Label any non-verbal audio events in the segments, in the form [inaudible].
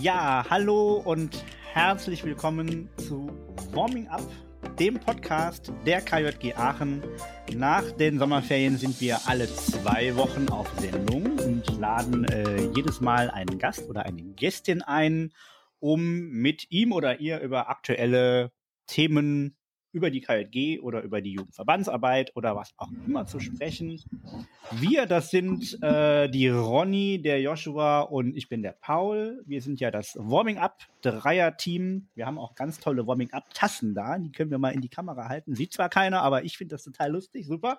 Ja, hallo und herzlich willkommen zu Warming Up, dem Podcast der KJG Aachen. Nach den Sommerferien sind wir alle zwei Wochen auf Sendung und laden äh, jedes Mal einen Gast oder eine Gästin ein, um mit ihm oder ihr über aktuelle Themen über die KJG oder über die Jugendverbandsarbeit oder was auch immer zu sprechen. Wir, das sind äh, die Ronny, der Joshua und ich bin der Paul. Wir sind ja das Warming-Up-Dreier-Team. Wir haben auch ganz tolle Warming-Up-Tassen da. Die können wir mal in die Kamera halten. Sieht zwar keiner, aber ich finde das total lustig. Super.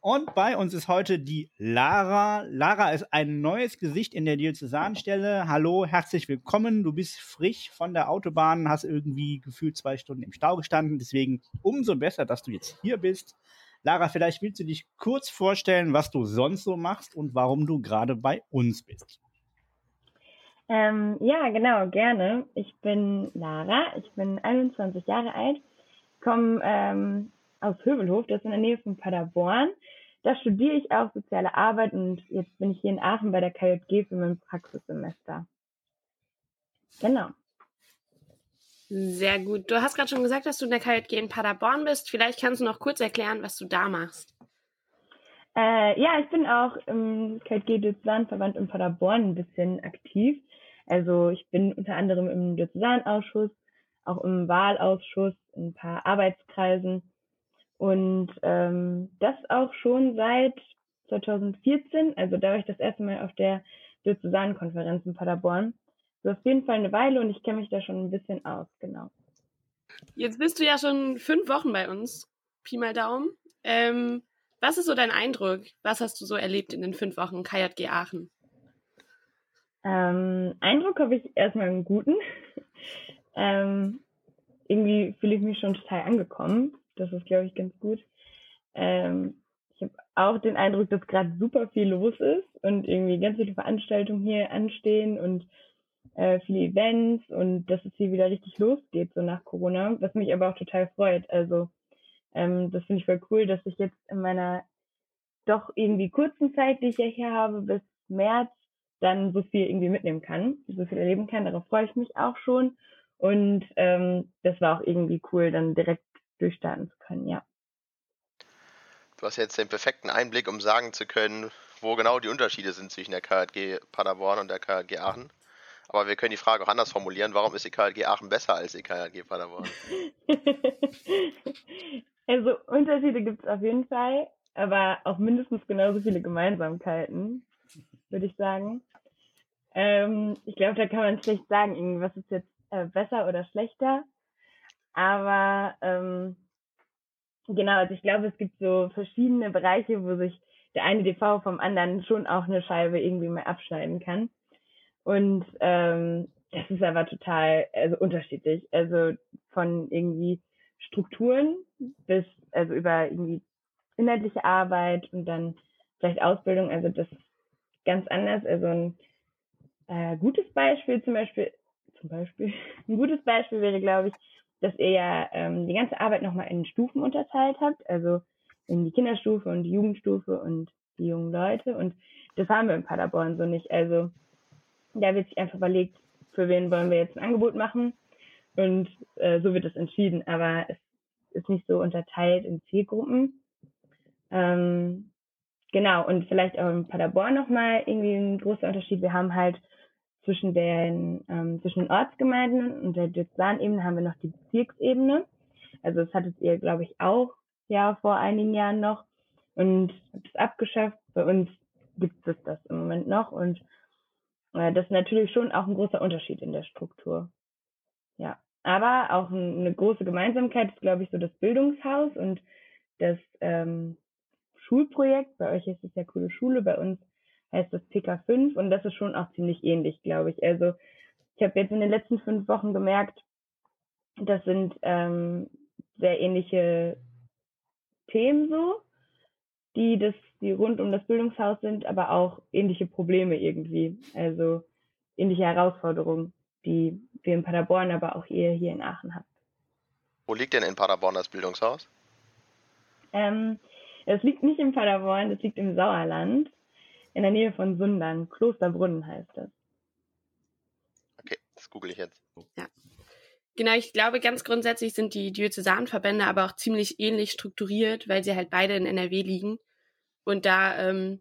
Und bei uns ist heute die Lara. Lara ist ein neues Gesicht in der Diözesanstelle. Hallo, herzlich willkommen. Du bist frisch von der Autobahn, hast irgendwie gefühlt zwei Stunden im Stau gestanden. Deswegen umso besser, dass du jetzt hier bist. Lara, vielleicht willst du dich kurz vorstellen, was du sonst so machst und warum du gerade bei uns bist. Ähm, ja, genau, gerne. Ich bin Lara, ich bin 21 Jahre alt, komme ähm, aus Hövelhof, das ist in der Nähe von Paderborn. Da studiere ich auch soziale Arbeit und jetzt bin ich hier in Aachen bei der KJG für mein Praxissemester. Genau. Sehr gut. Du hast gerade schon gesagt, dass du in der KJG in Paderborn bist. Vielleicht kannst du noch kurz erklären, was du da machst. Äh, ja, ich bin auch im KJG Diözesanverband in Paderborn ein bisschen aktiv. Also ich bin unter anderem im Diözesanausschuss, auch im Wahlausschuss, in ein paar Arbeitskreisen und ähm, das auch schon seit 2014, also da war ich das erste Mal auf der Diözesankonferenz in Paderborn. So auf jeden Fall eine Weile und ich kenne mich da schon ein bisschen aus, genau. Jetzt bist du ja schon fünf Wochen bei uns, Pi mal Daumen. Ähm, was ist so dein Eindruck? Was hast du so erlebt in den fünf Wochen KJG Aachen? Ähm, Eindruck habe ich erstmal einen guten. [laughs] ähm, irgendwie fühle ich mich schon total angekommen. Das ist, glaube ich, ganz gut. Ähm, ich habe auch den Eindruck, dass gerade super viel los ist und irgendwie ganz viele Veranstaltungen hier anstehen und äh, viele Events und dass es hier wieder richtig losgeht, so nach Corona, was mich aber auch total freut. Also ähm, das finde ich voll cool, dass ich jetzt in meiner doch irgendwie kurzen Zeit, die ich ja hier habe, bis März, dann so viel irgendwie mitnehmen kann, so viel erleben kann. Darauf freue ich mich auch schon. Und ähm, das war auch irgendwie cool, dann direkt durchstarten zu können, ja. Du hast jetzt den perfekten Einblick, um sagen zu können, wo genau die Unterschiede sind zwischen der KHG Paderborn und der KHG Aachen. Aber wir können die Frage auch anders formulieren. Warum ist die KHG Aachen besser als die KHG Paderborn? [laughs] also Unterschiede gibt es auf jeden Fall, aber auch mindestens genauso viele Gemeinsamkeiten, würde ich sagen. Ähm, ich glaube, da kann man schlecht sagen, was ist jetzt äh, besser oder schlechter. Aber ähm, genau, also ich glaube, es gibt so verschiedene Bereiche, wo sich der eine DV vom anderen schon auch eine Scheibe irgendwie mal abschneiden kann. Und ähm, das ist aber total also unterschiedlich. Also von irgendwie Strukturen bis also über irgendwie inhaltliche Arbeit und dann vielleicht Ausbildung. Also das ist ganz anders. Also ein äh, gutes Beispiel zum Beispiel, zum Beispiel, [laughs] ein gutes Beispiel wäre, glaube ich, dass ihr ja ähm, die ganze Arbeit nochmal in Stufen unterteilt habt, also in die Kinderstufe und die Jugendstufe und die jungen Leute. Und das haben wir in Paderborn so nicht. Also da wird sich einfach überlegt, für wen wollen wir jetzt ein Angebot machen. Und äh, so wird es entschieden. Aber es ist nicht so unterteilt in Zielgruppen. Ähm, genau, und vielleicht auch in Paderborn nochmal irgendwie ein großer Unterschied. Wir haben halt zwischen den, ähm, zwischen den Ortsgemeinden und der Diözesanebene haben wir noch die Bezirksebene. Also das hattet ihr, glaube ich, auch ja vor einigen Jahren noch und habt es abgeschafft. Bei uns gibt es das im Moment noch und äh, das ist natürlich schon auch ein großer Unterschied in der Struktur. Ja, aber auch eine große Gemeinsamkeit ist, glaube ich, so das Bildungshaus und das ähm, Schulprojekt. Bei euch ist es ja coole Schule, bei uns heißt das PK5 und das ist schon auch ziemlich ähnlich, glaube ich. Also ich habe jetzt in den letzten fünf Wochen gemerkt, das sind ähm, sehr ähnliche Themen so, die das, die rund um das Bildungshaus sind, aber auch ähnliche Probleme irgendwie. Also ähnliche Herausforderungen, die wir in Paderborn, aber auch ihr hier in Aachen habt. Wo liegt denn in Paderborn das Bildungshaus? Ähm, es liegt nicht in Paderborn, das liegt im Sauerland in der Nähe von Sundern. Klosterbrunnen heißt es. Das google ich jetzt. Ja. Genau, ich glaube, ganz grundsätzlich sind die Diözesanverbände aber auch ziemlich ähnlich strukturiert, weil sie halt beide in NRW liegen und da ähm,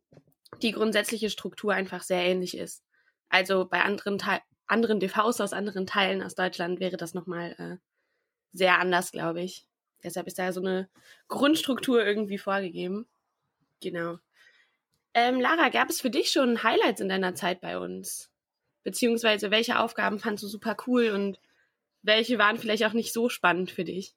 die grundsätzliche Struktur einfach sehr ähnlich ist. Also bei anderen, Te anderen DVs aus anderen Teilen aus Deutschland wäre das nochmal äh, sehr anders, glaube ich. Deshalb ist da so eine Grundstruktur irgendwie vorgegeben. Genau. Ähm, Lara, gab es für dich schon Highlights in deiner Zeit bei uns? Beziehungsweise welche Aufgaben fandst du super cool und welche waren vielleicht auch nicht so spannend für dich?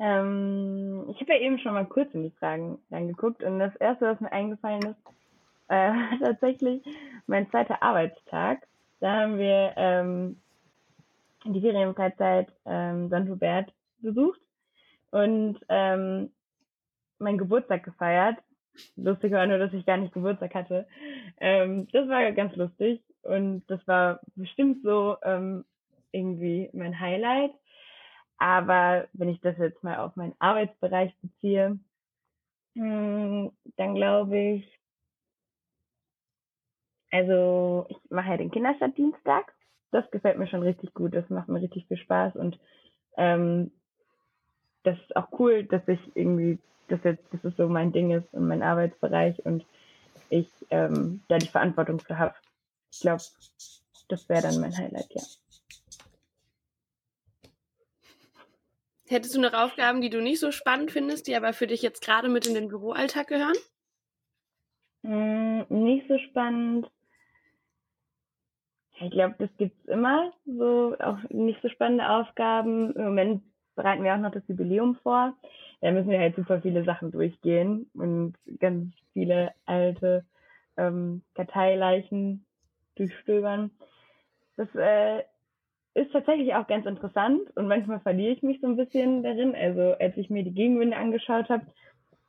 Ähm, ich habe ja eben schon mal kurz in die Fragen reingeguckt und das erste, was mir eingefallen ist, äh, [laughs] tatsächlich mein zweiter Arbeitstag. Da haben wir ähm, die Ferienfreizeit ähm, St. Hubert besucht und ähm, meinen Geburtstag gefeiert. Lustig war nur, dass ich gar nicht Geburtstag hatte. Ähm, das war ganz lustig und das war bestimmt so ähm, irgendwie mein Highlight. Aber wenn ich das jetzt mal auf meinen Arbeitsbereich beziehe, mh, hm, dann glaube ich, also ich mache ja den Kinderstadtdienstag. Das gefällt mir schon richtig gut. Das macht mir richtig viel Spaß und ähm, das ist auch cool, dass ich irgendwie, dass jetzt, dass es so mein Ding ist und mein Arbeitsbereich und ich ähm, da die Verantwortung für habe. Ich glaube, das wäre dann mein Highlight, ja. Hättest du noch Aufgaben, die du nicht so spannend findest, die aber für dich jetzt gerade mit in den Büroalltag gehören? Mm, nicht so spannend. Ich glaube, das gibt's immer, so auch nicht so spannende Aufgaben. Im Moment bereiten wir auch noch das Jubiläum vor. Da müssen wir halt super viele Sachen durchgehen und ganz viele alte ähm, Karteileichen durchstöbern. Das äh, ist tatsächlich auch ganz interessant und manchmal verliere ich mich so ein bisschen darin. Also als ich mir die Gegenwinde angeschaut habe,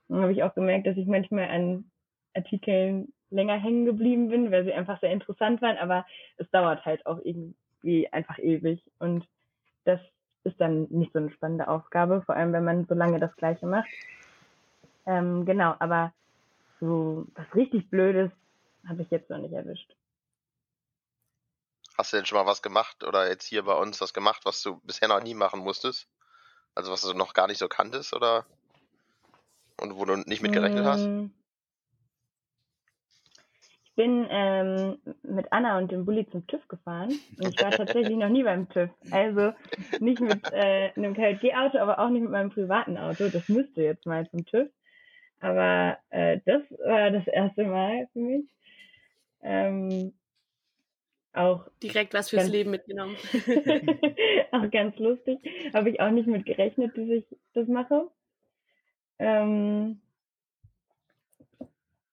habe ich auch gemerkt, dass ich manchmal an Artikeln länger hängen geblieben bin, weil sie einfach sehr interessant waren, aber es dauert halt auch irgendwie einfach ewig und das ist dann nicht so eine spannende Aufgabe, vor allem wenn man so lange das Gleiche macht. Ähm, genau, aber so was richtig Blödes habe ich jetzt noch nicht erwischt. Hast du denn schon mal was gemacht oder jetzt hier bei uns was gemacht, was du bisher noch nie machen musstest? Also was du noch gar nicht so kanntest oder und wo du nicht mitgerechnet hast? Ich bin ähm, mit Anna und dem Bulli zum TÜV gefahren und ich war tatsächlich noch nie beim TÜV. Also nicht mit äh, einem KLG-Auto, aber auch nicht mit meinem privaten Auto. Das müsste jetzt mal zum TÜV. Aber äh, das war das erste Mal für mich. Ähm, auch direkt was fürs ganz, Leben mitgenommen. [laughs] auch ganz lustig. Habe ich auch nicht mit gerechnet, dass ich das mache. Ähm,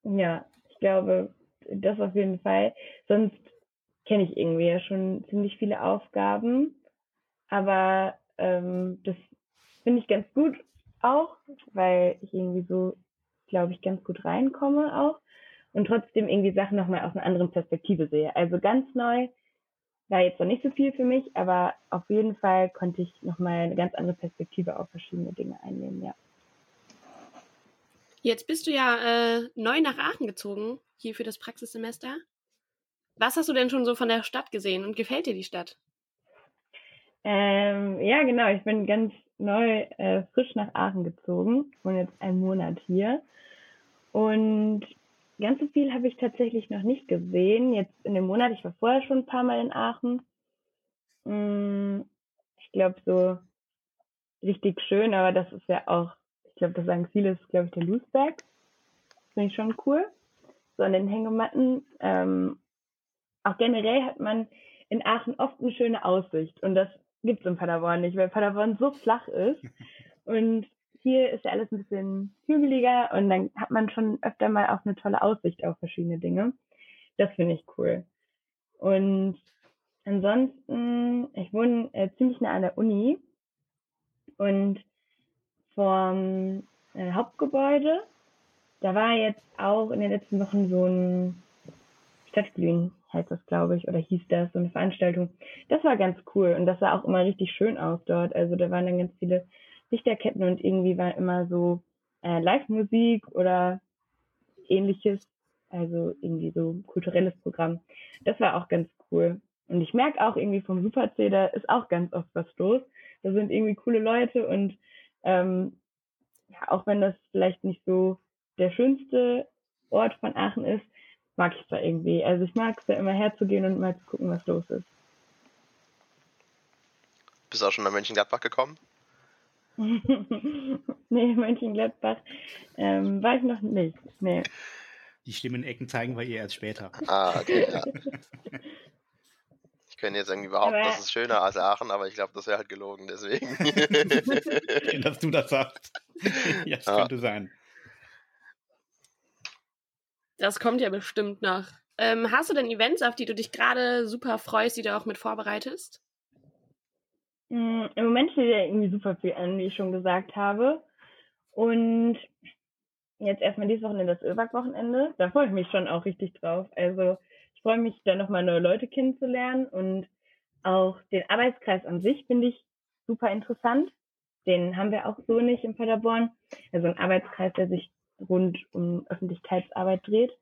ja, ich glaube, das auf jeden Fall. Sonst kenne ich irgendwie ja schon ziemlich viele Aufgaben. Aber ähm, das finde ich ganz gut auch, weil ich irgendwie so, glaube ich, ganz gut reinkomme auch und trotzdem irgendwie Sachen nochmal aus einer anderen Perspektive sehe. Also ganz neu war jetzt noch nicht so viel für mich, aber auf jeden Fall konnte ich nochmal eine ganz andere Perspektive auf verschiedene Dinge einnehmen, ja. Jetzt bist du ja äh, neu nach Aachen gezogen, hier für das Praxissemester. Was hast du denn schon so von der Stadt gesehen und gefällt dir die Stadt? Ähm, ja, genau. Ich bin ganz neu, äh, frisch nach Aachen gezogen und jetzt einen Monat hier. Und Ganz so viel habe ich tatsächlich noch nicht gesehen. Jetzt in dem Monat, ich war vorher schon ein paar Mal in Aachen. Mm, ich glaube, so richtig schön, aber das ist ja auch, ich glaube, das sagen viele, ist, glaube ich, der Loosberg. Finde ich schon cool. So an den Hängematten. Ähm, auch generell hat man in Aachen oft eine schöne Aussicht. Und das gibt es in Paderborn nicht, weil Paderborn so flach ist. [laughs] Und hier ist ja alles ein bisschen hügeliger und dann hat man schon öfter mal auch eine tolle Aussicht auf verschiedene Dinge. Das finde ich cool. Und ansonsten, ich wohne äh, ziemlich nah an der Uni und vom äh, Hauptgebäude, da war jetzt auch in den letzten Wochen so ein Stadtglühen, heißt das, glaube ich, oder hieß das, so eine Veranstaltung. Das war ganz cool und das sah auch immer richtig schön aus dort. Also da waren dann ganz viele Lichterketten und irgendwie war immer so äh, Live-Musik oder ähnliches, also irgendwie so kulturelles Programm. Das war auch ganz cool. und ich merke auch irgendwie vom Super C, da ist auch ganz oft was los. Da sind irgendwie coole Leute und ähm, ja, auch wenn das vielleicht nicht so der schönste Ort von Aachen ist, mag ich es da irgendwie. Also ich mag es da immer herzugehen und mal zu gucken, was los ist. Bist du auch schon nach Mönchengladbach gekommen? [laughs] nee, Mönchengladbach ähm, war ich noch nicht. Nee. Die schlimmen Ecken zeigen wir ihr erst später. Ah, okay, ja. [laughs] Ich könnte jetzt irgendwie behaupten, Aber- das ist schöner als Aachen, aber ich glaube, das wäre halt gelogen, deswegen. [laughs] Dass du das sagst. [laughs] ja, das Ja. könnte sein. Das kommt ja bestimmt noch. Ähm, hast du denn Events, auf die du dich gerade super freust, die du auch mit vorbereitest? Mm, Im Moment steht ja irgendwie super viel an, wie ich schon gesagt habe. Und jetzt erstmal dieses Wochenende das Ölback-Wochenende. Da freue ich mich schon auch richtig drauf. Also ich freue mich, da nochmal neue Leute kennenzulernen und auch den Arbeitskreis an sich finde ich super interessant. Den haben wir auch so nicht in Paderborn. Also ein Arbeitskreis, der sich rund um Öffentlichkeitsarbeit dreht.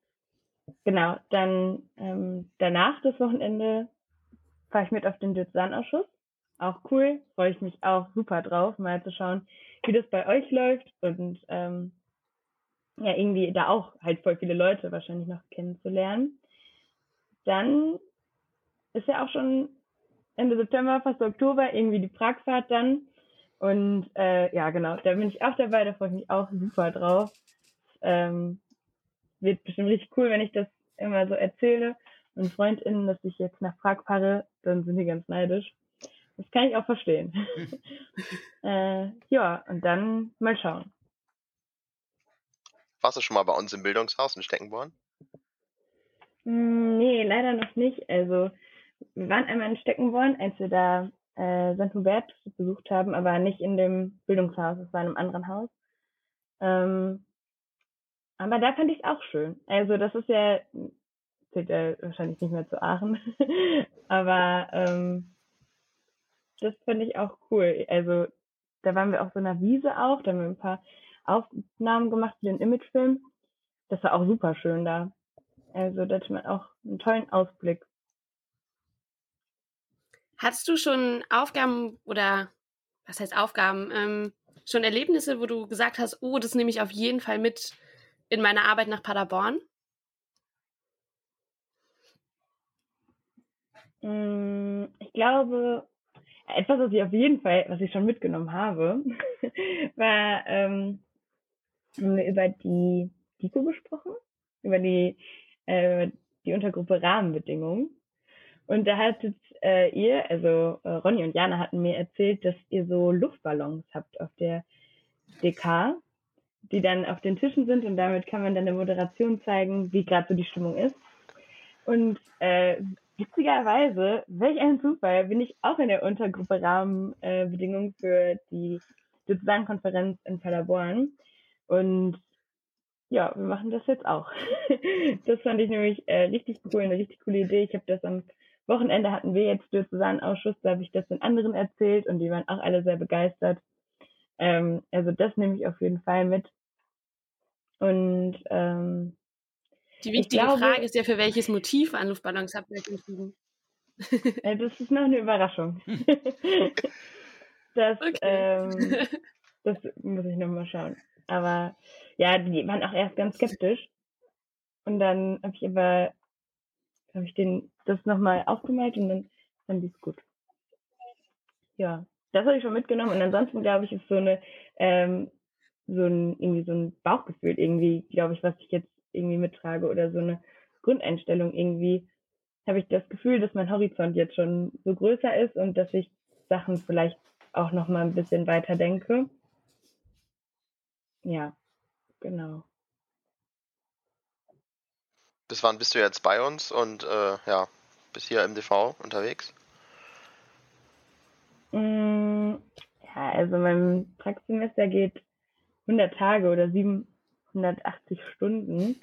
Genau, dann ähm, danach das Wochenende fahre ich mit auf den Diözesanausschuss auch cool. Freue ich mich auch super drauf, mal zu schauen, wie das bei euch läuft und ähm, ja, irgendwie da auch halt voll viele Leute wahrscheinlich noch kennenzulernen. Dann ist ja auch schon Ende September, fast Oktober, irgendwie die Pragfahrt dann. Und äh, ja, genau, da bin ich auch dabei, da freue ich mich auch super drauf. Ähm, wird bestimmt richtig cool, wenn ich das immer so erzähle. Und FreundInnen, dass ich jetzt nach Prag fahre, dann sind die ganz neidisch. Das kann ich auch verstehen. [laughs] äh, ja, und dann mal schauen. Warst du schon mal bei uns im Bildungshaus in Steckenborn? Hm, nee, leider noch nicht. Also wir waren einmal in Steckenborn, als wir da äh, St. Hubert besucht haben, aber nicht in dem Bildungshaus, es war in einem anderen Haus. Ähm, aber da fand ich es auch schön. Also das ist ja, zählt ja wahrscheinlich nicht mehr zu Aachen, [laughs] aber ähm, das fand ich auch cool. Also da waren wir auf so einer Wiese auch, da haben wir ein paar Aufnahmen gemacht für den Imagefilm. Das war auch super schön da. Also da hatte man auch einen tollen Ausblick. Hattest du schon Aufgaben oder was heißt Aufgaben? Ähm, schon Erlebnisse, wo du gesagt hast, oh, das nehme ich auf jeden Fall mit in meine Arbeit nach Paderborn? Mm, Ich glaube, etwas, was ich auf jeden Fall, was ich schon mitgenommen habe, [laughs] war, ähm, haben wir über die DIKO gesprochen, über die, äh, die Untergruppe Rahmenbedingungen. Und da hattet äh, ihr, also äh, Ronny und Jana hatten mir erzählt, dass ihr so Luftballons habt auf der DK, die dann auf den Tischen sind und damit kann man dann der Moderation zeigen, wie gerade so die Stimmung ist. Und äh, witzigerweise, welch ein Zufall, bin ich auch in der Untergruppe Rahmenbedingungen für die Diözesankonferenz in Paderborn. Und ja, wir machen das jetzt auch. [laughs] das fand ich nämlich äh, richtig cool, eine richtig coole Idee. Ich habe das am Wochenende hatten wir jetzt Diözesanausschuss, da habe ich das den anderen erzählt und die waren auch alle sehr begeistert. Ähm, also das nehme ich auf jeden Fall mit. Und ähm, Die Ich wichtige glaube- Frage ist ja, für welches Motiv an Luftballons habt ihr euch entschieden? [laughs] äh, das ist noch eine Überraschung. [laughs] das, Okay. ähm, das muss ich noch mal schauen. Aber ja, die waren auch erst ganz skeptisch. Und dann habe ich aber, habe ich den das nochmal aufgemalt und dann fand ich es gut. Ja, das habe ich schon mitgenommen. Und ansonsten glaube ich, ist so eine, ähm, so ein, irgendwie so ein Bauchgefühl irgendwie, glaube ich, was ich jetzt irgendwie mittrage oder so eine Grundeinstellung irgendwie, habe ich das Gefühl, dass mein Horizont jetzt schon so größer ist und dass ich Sachen vielleicht auch noch mal ein bisschen weiter denke. Ja, genau. Bis wann bist du jetzt bei uns und äh, ja, bis hier im DV unterwegs? Mm, Ja, also mein Praxissemester geht 100 Tage oder 780 Stunden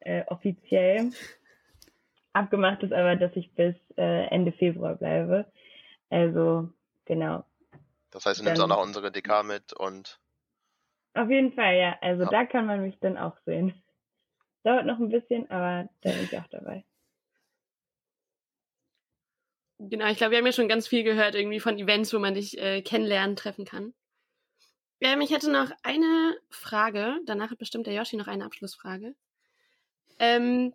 äh, offiziell. Abgemacht ist aber, dass ich bis äh, Ende Februar bleibe. Also genau. Das heißt, du nimmst auch noch unsere DK mit und Auf jeden Fall, ja. Also Ja. da kann man mich dann auch sehen. Dauert noch ein bisschen, aber da bin ich auch dabei. Genau, ich glaube, wir haben ja schon ganz viel gehört irgendwie von Events, wo man dich äh, kennenlernen, treffen kann. Ähm, ich hätte noch eine Frage. Danach hat bestimmt der Yoshi noch eine Abschlussfrage. Ähm,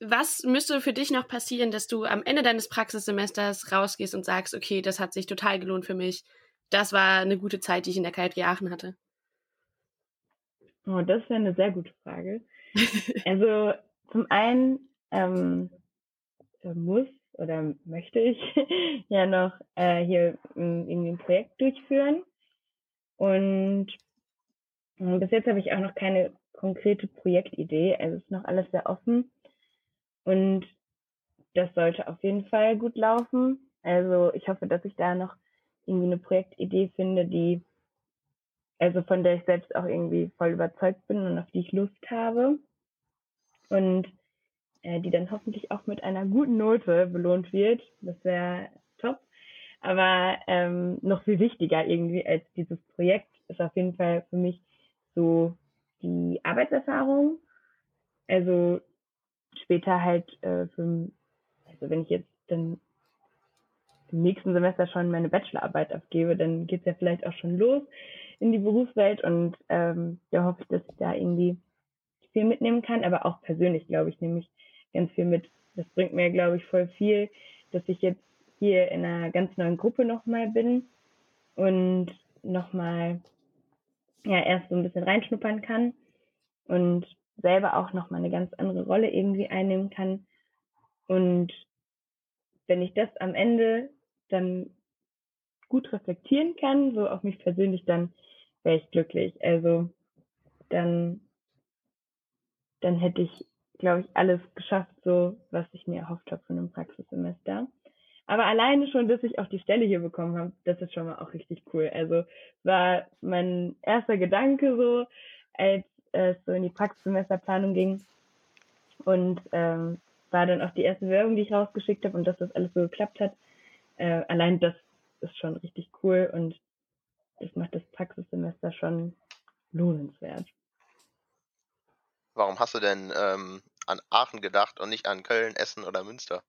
was müsste für dich noch passieren, dass du am Ende deines Praxissemesters rausgehst und sagst, okay, das hat sich total gelohnt für mich. Das war eine gute Zeit, die ich in der KJG Aachen hatte. Oh, das wäre eine sehr gute Frage. [laughs] also zum einen ähm, äh, muss oder möchte ich [laughs] ja noch äh, hier irgendwie ein Projekt durchführen. Und äh, bis jetzt habe ich auch noch keine konkrete Projektidee. Also ist noch alles sehr offen. Und das sollte auf jeden Fall gut laufen. Also ich hoffe, dass ich da noch irgendwie eine Projektidee finde, die, also von der ich selbst auch irgendwie voll überzeugt bin und auf die ich Lust habe. Und äh, die dann hoffentlich auch mit einer guten Note belohnt wird. Das wäre top. Aber ähm, noch viel wichtiger irgendwie als dieses Projekt ist auf jeden Fall für mich so die Arbeitserfahrung. Also später halt äh, für, also wenn ich jetzt dann im nächsten Semester schon meine Bachelorarbeit abgebe, dann geht's ja vielleicht auch schon los in die Berufswelt und ähm, da hoffe ich, dass ich da irgendwie viel mitnehmen kann, aber auch persönlich, glaube ich, nämlich ganz viel mit. Das bringt mir, glaube ich, voll viel, dass ich jetzt hier in einer ganz neuen Gruppe nochmal bin und nochmal ja erst so ein bisschen reinschnuppern kann und selber auch nochmal eine ganz andere Rolle irgendwie einnehmen kann. Und wenn ich das am Ende dann gut reflektieren kann, so auf mich persönlich, dann wäre ich glücklich. Also dann, dann hätte ich, glaube ich, alles geschafft, so was ich mir erhofft habe von einem Praxissemester. Aber alleine schon, dass ich auch die Stelle hier bekommen habe, das ist schon mal auch richtig cool. Also war mein erster Gedanke so, als es so in die Praxissemesterplanung ging. Und ähm, war dann auch die erste Werbung, die ich rausgeschickt habe und dass das alles so geklappt hat. Äh, allein das ist schon richtig cool und das macht das Praxissemester schon lohnenswert. Warum hast du denn ähm, an Aachen gedacht und nicht an Köln, Essen oder Münster?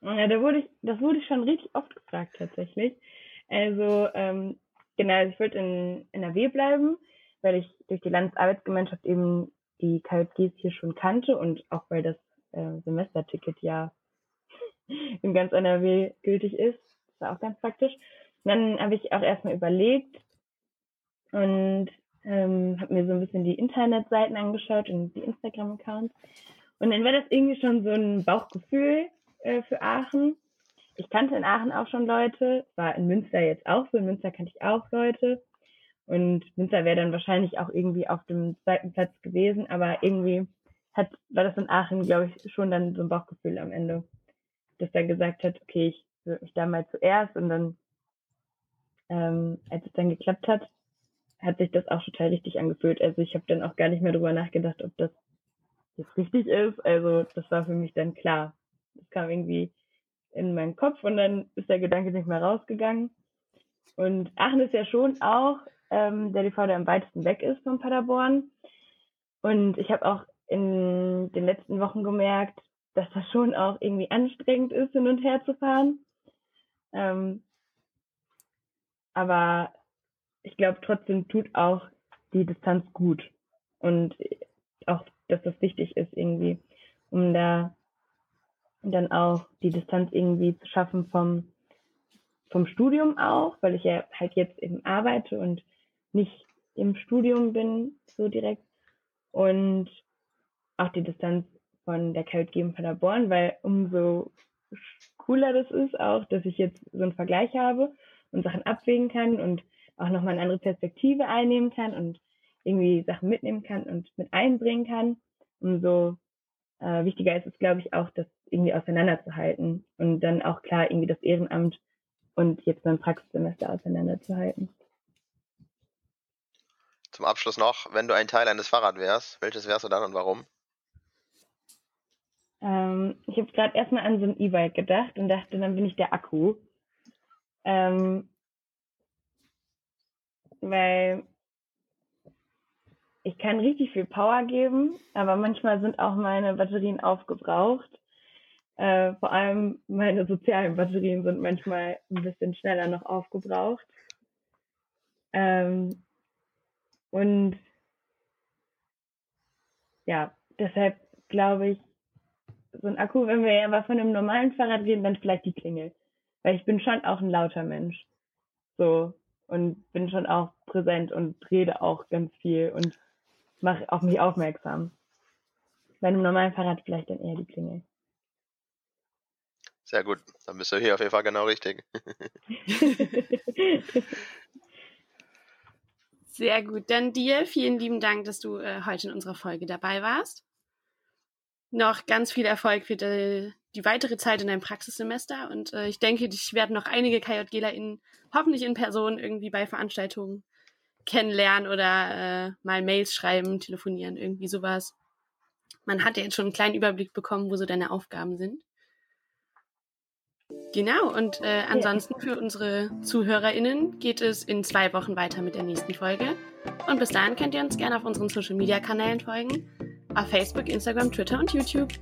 Ja, da wurde ich, das wurde ich schon richtig oft gefragt tatsächlich. Also ähm, genau, also ich wollte in NRW bleiben, weil ich durch die Landesarbeitsgemeinschaft eben die KJGs hier schon kannte und auch weil das äh, Semesterticket ja [laughs] in ganz NRW gültig ist. Das war auch ganz praktisch. Dann habe ich auch erstmal überlegt und ähm, habe mir so ein bisschen die Internetseiten angeschaut und die Instagram-Accounts. Und dann war das irgendwie schon so ein Bauchgefühl äh, für Aachen. Ich kannte in Aachen auch schon Leute, war in Münster jetzt auch so, in Münster kannte ich auch Leute. Und Münster wäre dann wahrscheinlich auch irgendwie auf dem zweiten Platz gewesen, aber irgendwie hat, war das in Aachen, glaube ich, schon dann so ein Bauchgefühl am Ende, dass er gesagt hat, okay, ich mich da mal zuerst und dann, ähm, als es dann geklappt hat, hat sich das auch total richtig angefühlt. Also ich habe dann auch gar nicht mehr drüber nachgedacht, ob das jetzt richtig ist. Also das war für mich dann klar. Das kam irgendwie in meinen Kopf und dann ist der Gedanke nicht mehr rausgegangen. Und Aachen ist ja schon auch ähm, der DV, der am weitesten weg ist von Paderborn. Und ich habe auch in den letzten Wochen gemerkt, dass das schon auch irgendwie anstrengend ist, hin und her zu fahren. Ähm, aber ich glaube trotzdem tut auch die Distanz gut. Und auch, dass das wichtig ist irgendwie, um da dann auch die Distanz irgendwie zu schaffen vom, vom Studium auch, weil ich ja halt jetzt eben arbeite und nicht im Studium bin, so direkt. Und auch die Distanz von der KJG in Paderborn, weil umso cooler das ist auch, dass ich jetzt so einen Vergleich habe und Sachen abwägen kann und auch nochmal eine andere Perspektive einnehmen kann und irgendwie Sachen mitnehmen kann und mit einbringen kann. Umso äh, wichtiger ist es, glaube ich, auch, das irgendwie auseinanderzuhalten und dann auch klar irgendwie das Ehrenamt und jetzt mein Praxissemester auseinanderzuhalten. Zum Abschluss noch, wenn du ein Teil eines Fahrrads wärst, welches wärst du dann und warum? Ähm, ich habe gerade erstmal an so ein E-Bike gedacht und dachte, dann bin ich der Akku. Ähm, weil ich kann richtig viel Power geben, aber manchmal sind auch meine Batterien aufgebraucht. Äh, vor allem meine sozialen Batterien sind manchmal ein bisschen schneller noch aufgebraucht. Ähm, und ja, deshalb glaube ich, so ein Akku, wenn wir aber von einem normalen Fahrrad reden, dann vielleicht die Klingel. Weil ich bin schon auch ein lauter Mensch. So. Und bin schon auch präsent und rede auch ganz viel und mache auf mich aufmerksam. Bei einem normalen Fahrrad vielleicht dann eher die Klingel. Sehr gut. Dann bist du hier auf jeden Fall genau richtig. [laughs] Sehr gut. Dann dir vielen lieben Dank, dass du äh, heute in unserer Folge dabei warst. Noch ganz viel Erfolg für die, die weitere Zeit in deinem Praxissemester und äh, ich denke, ich werde noch einige KJGlerInnen hoffentlich in Person irgendwie bei Veranstaltungen kennenlernen oder äh, mal Mails schreiben, telefonieren, irgendwie sowas. Man hat ja jetzt schon einen kleinen Überblick bekommen, wo so deine Aufgaben sind. Genau, und äh, ansonsten für unsere ZuhörerInnen geht es in zwei Wochen weiter mit der nächsten Folge. Und bis dahin könnt ihr uns gerne auf unseren Social Media Kanälen folgen. Auf Facebook, Instagram, Twitter und YouTube.